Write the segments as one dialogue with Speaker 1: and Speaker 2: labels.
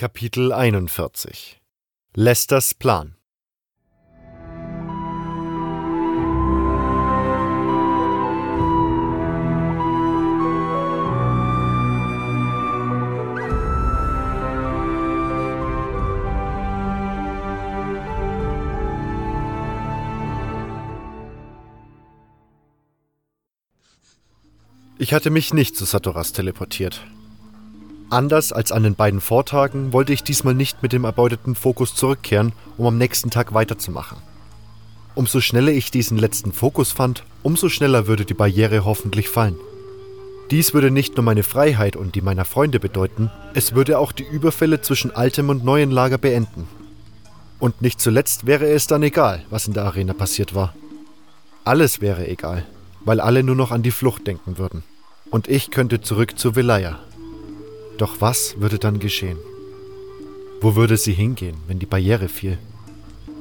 Speaker 1: Kapitel 41 Lesters Plan Ich hatte mich nicht zu Satoras teleportiert. Anders als an den beiden Vortagen wollte ich diesmal nicht mit dem erbeuteten Fokus zurückkehren, um am nächsten Tag weiterzumachen. Umso schneller ich diesen letzten Fokus fand, umso schneller würde die Barriere hoffentlich fallen. Dies würde nicht nur meine Freiheit und die meiner Freunde bedeuten, es würde auch die Überfälle zwischen altem und neuen Lager beenden. Und nicht zuletzt wäre es dann egal, was in der Arena passiert war. Alles wäre egal, weil alle nur noch an die Flucht denken würden. Und ich könnte zurück zu Velaya, doch was würde dann geschehen? Wo würde sie hingehen, wenn die Barriere fiel?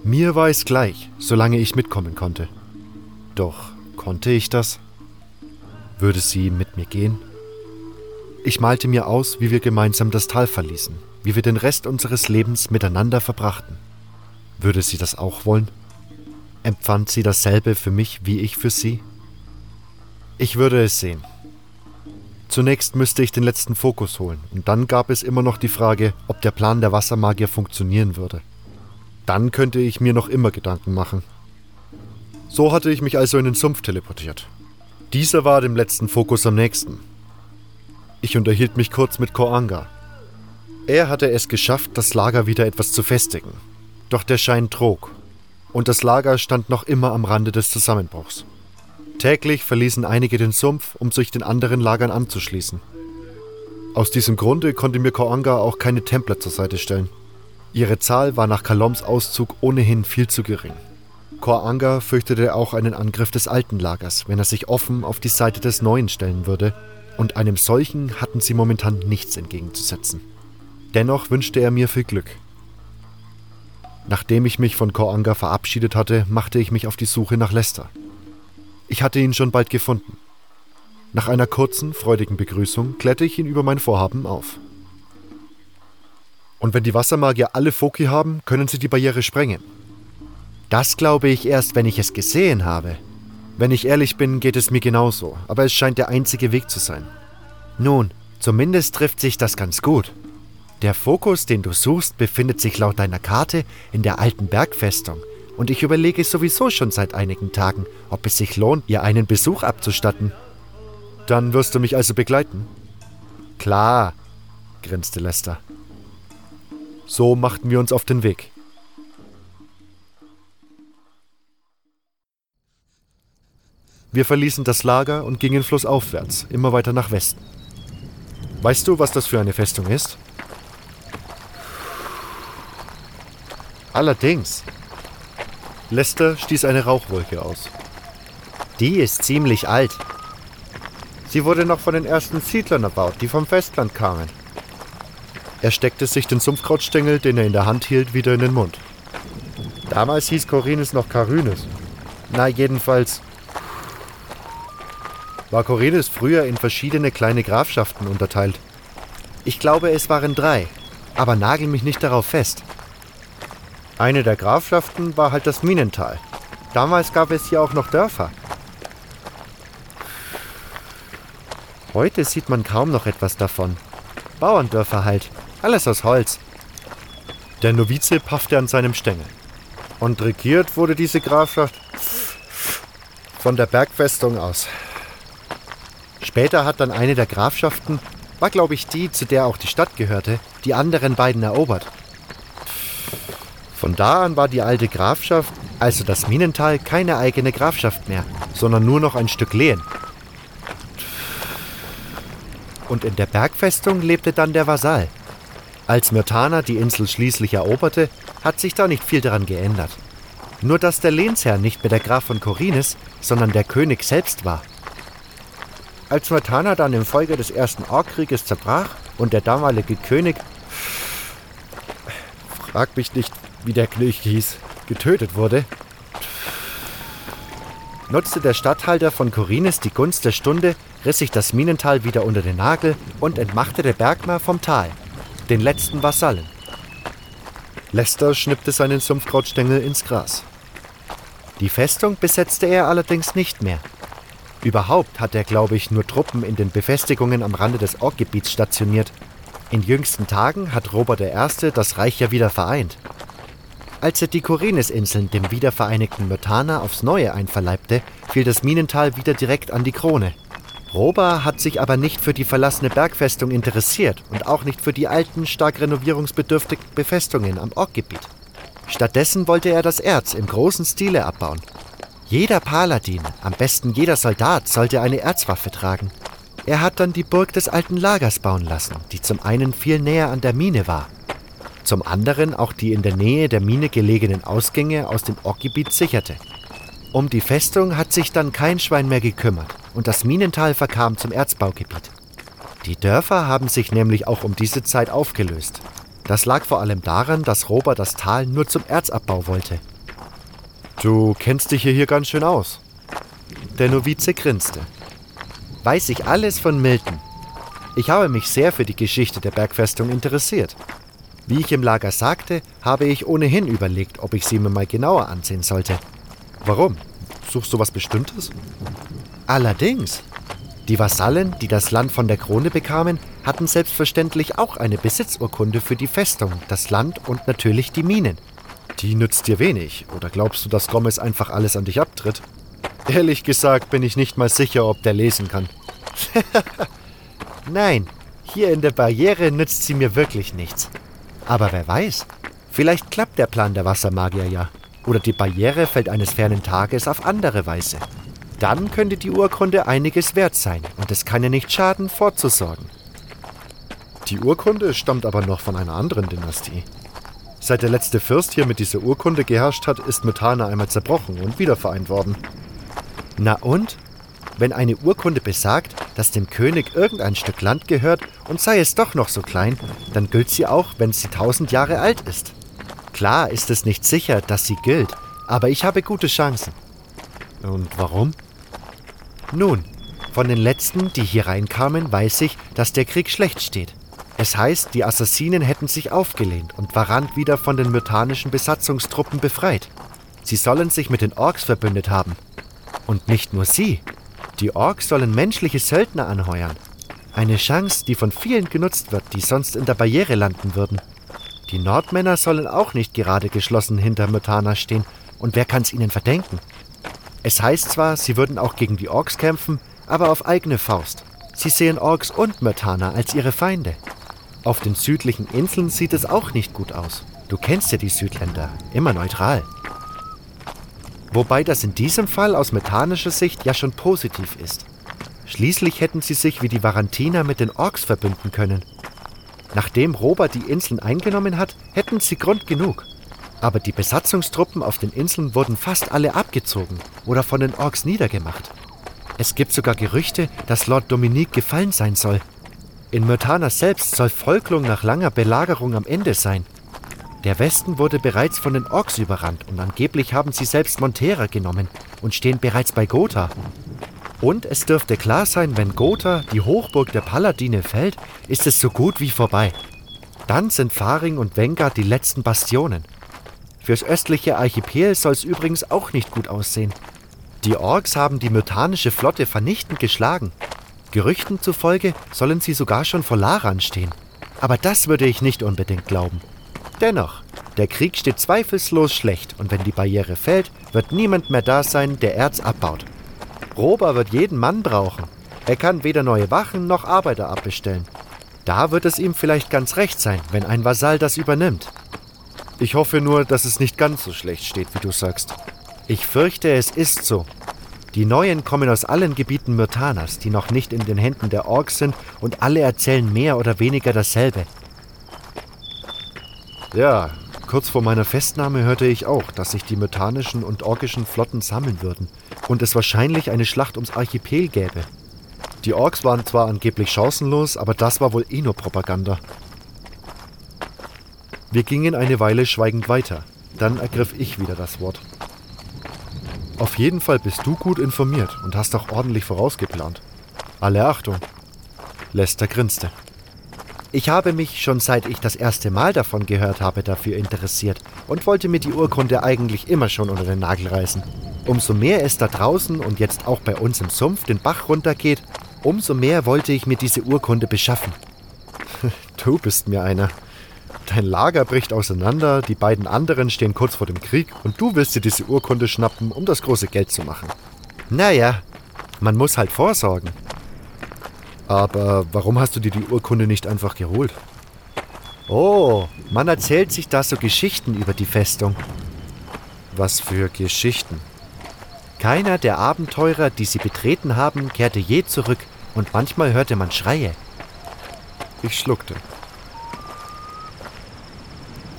Speaker 1: Mir war es gleich, solange ich mitkommen konnte. Doch konnte ich das? Würde sie mit mir gehen? Ich malte mir aus, wie wir gemeinsam das Tal verließen, wie wir den Rest unseres Lebens miteinander verbrachten. Würde sie das auch wollen? Empfand sie dasselbe für mich wie ich für sie? Ich würde es sehen. Zunächst müsste ich den letzten Fokus holen, und dann gab es immer noch die Frage, ob der Plan der Wassermagier funktionieren würde. Dann könnte ich mir noch immer Gedanken machen. So hatte ich mich also in den Sumpf teleportiert. Dieser war dem letzten Fokus am nächsten. Ich unterhielt mich kurz mit Koanga. Er hatte es geschafft, das Lager wieder etwas zu festigen. Doch der Schein trug, und das Lager stand noch immer am Rande des Zusammenbruchs. Täglich verließen einige den Sumpf, um sich den anderen Lagern anzuschließen. Aus diesem Grunde konnte mir Koanga auch keine Templer zur Seite stellen. Ihre Zahl war nach Kaloms Auszug ohnehin viel zu gering. Koanga fürchtete auch einen Angriff des alten Lagers, wenn er sich offen auf die Seite des neuen stellen würde, und einem solchen hatten sie momentan nichts entgegenzusetzen. Dennoch wünschte er mir viel Glück. Nachdem ich mich von Koanga verabschiedet hatte, machte ich mich auf die Suche nach Lester. Ich hatte ihn schon bald gefunden. Nach einer kurzen, freudigen Begrüßung klärte ich ihn über mein Vorhaben auf. Und wenn die Wassermagier alle Foki haben, können sie die Barriere sprengen. Das glaube ich erst, wenn ich es gesehen habe. Wenn ich ehrlich bin, geht es mir genauso, aber es scheint der einzige Weg zu sein. Nun, zumindest trifft sich das ganz gut. Der Fokus, den du suchst, befindet sich laut deiner Karte in der alten Bergfestung und ich überlege sowieso schon seit einigen Tagen, ob es sich lohnt, ihr einen Besuch abzustatten. Dann wirst du mich also begleiten? Klar, grinste Lester. So machten wir uns auf den Weg. Wir verließen das Lager und gingen flussaufwärts, immer weiter nach Westen. Weißt du, was das für eine Festung ist? Allerdings, Lester stieß eine Rauchwolke aus. Die ist ziemlich alt. Sie wurde noch von den ersten Siedlern erbaut, die vom Festland kamen. Er steckte sich den Sumpfkrautstängel, den er in der Hand hielt, wieder in den Mund. Damals hieß Corinnes noch Carynes. Na, jedenfalls war Corinnes früher in verschiedene kleine Grafschaften unterteilt. Ich glaube, es waren drei, aber nagel mich nicht darauf fest. Eine der Grafschaften war halt das Minental. Damals gab es hier auch noch Dörfer. Heute sieht man kaum noch etwas davon. Bauerndörfer halt. Alles aus Holz. Der Novize paffte an seinem Stängel. Und regiert wurde diese Grafschaft von der Bergfestung aus. Später hat dann eine der Grafschaften, war glaube ich die, zu der auch die Stadt gehörte, die anderen beiden erobert. Von da an war die alte Grafschaft, also das Minental, keine eigene Grafschaft mehr, sondern nur noch ein Stück Lehen. Und in der Bergfestung lebte dann der Vasall. Als Myrtana die Insel schließlich eroberte, hat sich da nicht viel daran geändert. Nur dass der Lehnsherr nicht mehr der Graf von Corines, sondern der König selbst war. Als Myrtana dann im Folge des ersten Orkkrieges zerbrach und der damalige König, frag mich nicht, wie der König hieß, getötet wurde, nutzte der Statthalter von Corines die Gunst der Stunde, riss sich das Minental wieder unter den Nagel und entmachtete Bergmar vom Tal. den letzten Vasallen. Lester schnippte seinen Sumpfkrautstängel ins Gras. Die Festung besetzte er allerdings nicht mehr. Überhaupt hat er, glaube ich, nur Truppen in den Befestigungen am Rande des Orkgebiets stationiert. In jüngsten Tagen hat Robert I. das Reich ja wieder vereint. Als er die Korinesinseln dem wiedervereinigten Myrtana aufs Neue einverleibte, fiel das Minental wieder direkt an die Krone. Roba hat sich aber nicht für die verlassene Bergfestung interessiert und auch nicht für die alten, stark renovierungsbedürftigen Befestungen am Orkgebiet. Stattdessen wollte er das Erz im großen Stile abbauen. Jeder Paladin, am besten jeder Soldat, sollte eine Erzwaffe tragen. Er hat dann die Burg des alten Lagers bauen lassen, die zum einen viel näher an der Mine war, zum anderen auch die in der Nähe der Mine gelegenen Ausgänge aus dem Orkgebiet sicherte. Um die Festung hat sich dann kein Schwein mehr gekümmert und das Minental verkam zum Erzbaugebiet. Die Dörfer haben sich nämlich auch um diese Zeit aufgelöst. Das lag vor allem daran, dass Robert das Tal nur zum Erzabbau wollte. Du kennst dich hier ganz schön aus. Der Novize grinste. Weiß ich alles von Milton. Ich habe mich sehr für die Geschichte der Bergfestung interessiert. Wie ich im Lager sagte, habe ich ohnehin überlegt, ob ich sie mir mal genauer ansehen sollte. Warum? Suchst du was Bestimmtes? Allerdings. Die Vasallen, die das Land von der Krone bekamen, hatten selbstverständlich auch eine Besitzurkunde für die Festung, das Land und natürlich die Minen. Die nützt dir wenig, oder glaubst du, dass Gomez einfach alles an dich abtritt? Ehrlich gesagt bin ich nicht mal sicher, ob der lesen kann. Nein, hier in der Barriere nützt sie mir wirklich nichts. Aber wer weiß, vielleicht klappt der Plan der Wassermagier ja. Oder die Barriere fällt eines fernen Tages auf andere Weise. Dann könnte die Urkunde einiges wert sein und es kann ja nicht schaden, vorzusorgen. Die Urkunde stammt aber noch von einer anderen Dynastie. Seit der letzte Fürst hier mit dieser Urkunde geherrscht hat, ist Mutana einmal zerbrochen und wiedervereint worden. Na und? Wenn eine Urkunde besagt, dass dem König irgendein Stück Land gehört und sei es doch noch so klein, dann gilt sie auch, wenn sie tausend Jahre alt ist. Klar ist es nicht sicher, dass sie gilt, aber ich habe gute Chancen. Und warum? Nun, von den letzten, die hier reinkamen, weiß ich, dass der Krieg schlecht steht. Es heißt, die Assassinen hätten sich aufgelehnt und Varant wieder von den myrtanischen Besatzungstruppen befreit. Sie sollen sich mit den Orks verbündet haben. Und nicht nur sie. Die Orks sollen menschliche Söldner anheuern. Eine Chance, die von vielen genutzt wird, die sonst in der Barriere landen würden. Die Nordmänner sollen auch nicht gerade geschlossen hinter Myrtana stehen. Und wer kann es ihnen verdenken? Es heißt zwar, sie würden auch gegen die Orks kämpfen, aber auf eigene Faust. Sie sehen Orks und Myrtana als ihre Feinde. Auf den südlichen Inseln sieht es auch nicht gut aus. Du kennst ja die Südländer, immer neutral. Wobei das in diesem Fall aus methanischer Sicht ja schon positiv ist. Schließlich hätten sie sich wie die Varantiner mit den Orks verbünden können. Nachdem Robert die Inseln eingenommen hat, hätten sie Grund genug. Aber die Besatzungstruppen auf den Inseln wurden fast alle abgezogen oder von den Orks niedergemacht. Es gibt sogar Gerüchte, dass Lord Dominique gefallen sein soll. In Myrtana selbst soll Volklung nach langer Belagerung am Ende sein. Der Westen wurde bereits von den Orks überrannt und angeblich haben sie selbst Montera genommen und stehen bereits bei Gotha. Und es dürfte klar sein, wenn Gotha, die Hochburg der Paladine, fällt, ist es so gut wie vorbei. Dann sind Faring und Venga die letzten Bastionen. Fürs östliche Archipel soll es übrigens auch nicht gut aussehen. Die Orks haben die myrtanische Flotte vernichtend geschlagen. Gerüchten zufolge sollen sie sogar schon vor Laran stehen. Aber das würde ich nicht unbedingt glauben. Dennoch, der Krieg steht zweifellos schlecht und wenn die Barriere fällt, wird niemand mehr da sein, der Erz abbaut. Rober wird jeden Mann brauchen. Er kann weder neue Wachen noch Arbeiter abbestellen. Da wird es ihm vielleicht ganz recht sein, wenn ein Vasall das übernimmt. Ich hoffe nur, dass es nicht ganz so schlecht steht, wie du sagst. Ich fürchte, es ist so. Die Neuen kommen aus allen Gebieten Myrtanas, die noch nicht in den Händen der Orks sind, und alle erzählen mehr oder weniger dasselbe. Ja, kurz vor meiner Festnahme hörte ich auch, dass sich die myrtanischen und orkischen Flotten sammeln würden und es wahrscheinlich eine Schlacht ums Archipel gäbe. Die Orks waren zwar angeblich chancenlos, aber das war wohl eh nur Propaganda. Wir gingen eine Weile schweigend weiter. Dann ergriff ich wieder das Wort. Auf jeden Fall bist du gut informiert und hast auch ordentlich vorausgeplant. Alle Achtung. Lester grinste. Ich habe mich schon seit ich das erste Mal davon gehört habe dafür interessiert und wollte mir die Urkunde eigentlich immer schon unter den Nagel reißen. Umso mehr es da draußen und jetzt auch bei uns im Sumpf den Bach runtergeht, umso mehr wollte ich mir diese Urkunde beschaffen. Du bist mir einer. Dein Lager bricht auseinander, die beiden anderen stehen kurz vor dem Krieg und du willst dir diese Urkunde schnappen, um das große Geld zu machen. Naja, man muss halt vorsorgen. Aber warum hast du dir die Urkunde nicht einfach geholt? Oh, man erzählt sich da so Geschichten über die Festung. Was für Geschichten? Keiner der Abenteurer, die sie betreten haben, kehrte je zurück und manchmal hörte man Schreie. Ich schluckte.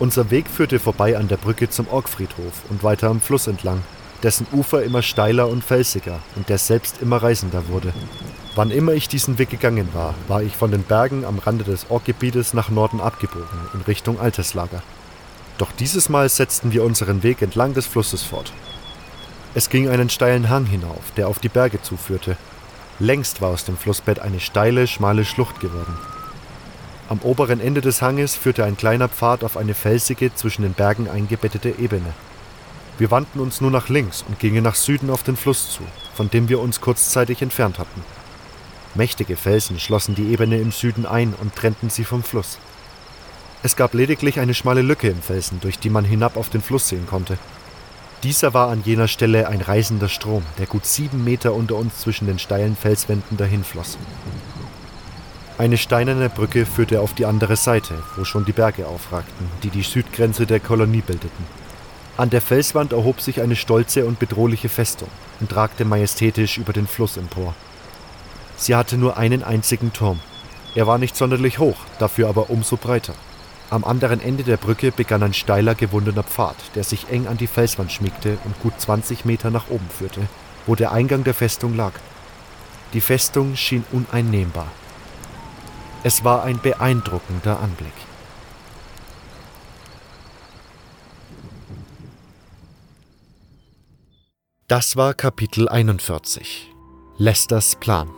Speaker 1: Unser Weg führte vorbei an der Brücke zum Orgfriedhof und weiter am Fluss entlang, dessen Ufer immer steiler und felsiger und der selbst immer reißender wurde. Wann immer ich diesen Weg gegangen war, war ich von den Bergen am Rande des Orkgebietes nach Norden abgebogen, in Richtung Alterslager. Doch dieses Mal setzten wir unseren Weg entlang des Flusses fort. Es ging einen steilen Hang hinauf, der auf die Berge zuführte. Längst war aus dem Flussbett eine steile, schmale Schlucht geworden. Am oberen Ende des Hanges führte ein kleiner Pfad auf eine felsige, zwischen den Bergen eingebettete Ebene. Wir wandten uns nur nach links und gingen nach Süden auf den Fluss zu, von dem wir uns kurzzeitig entfernt hatten. Mächtige Felsen schlossen die Ebene im Süden ein und trennten sie vom Fluss. Es gab lediglich eine schmale Lücke im Felsen, durch die man hinab auf den Fluss sehen konnte. Dieser war an jener Stelle ein reißender Strom, der gut sieben Meter unter uns zwischen den steilen Felswänden dahinfloss. Eine steinerne Brücke führte auf die andere Seite, wo schon die Berge aufragten, die die Südgrenze der Kolonie bildeten. An der Felswand erhob sich eine stolze und bedrohliche Festung und ragte majestätisch über den Fluss empor. Sie hatte nur einen einzigen Turm. Er war nicht sonderlich hoch, dafür aber umso breiter. Am anderen Ende der Brücke begann ein steiler, gewundener Pfad, der sich eng an die Felswand schmiegte und gut 20 Meter nach oben führte, wo der Eingang der Festung lag. Die Festung schien uneinnehmbar. Es war ein beeindruckender Anblick. Das war Kapitel 41. Lesters Plan.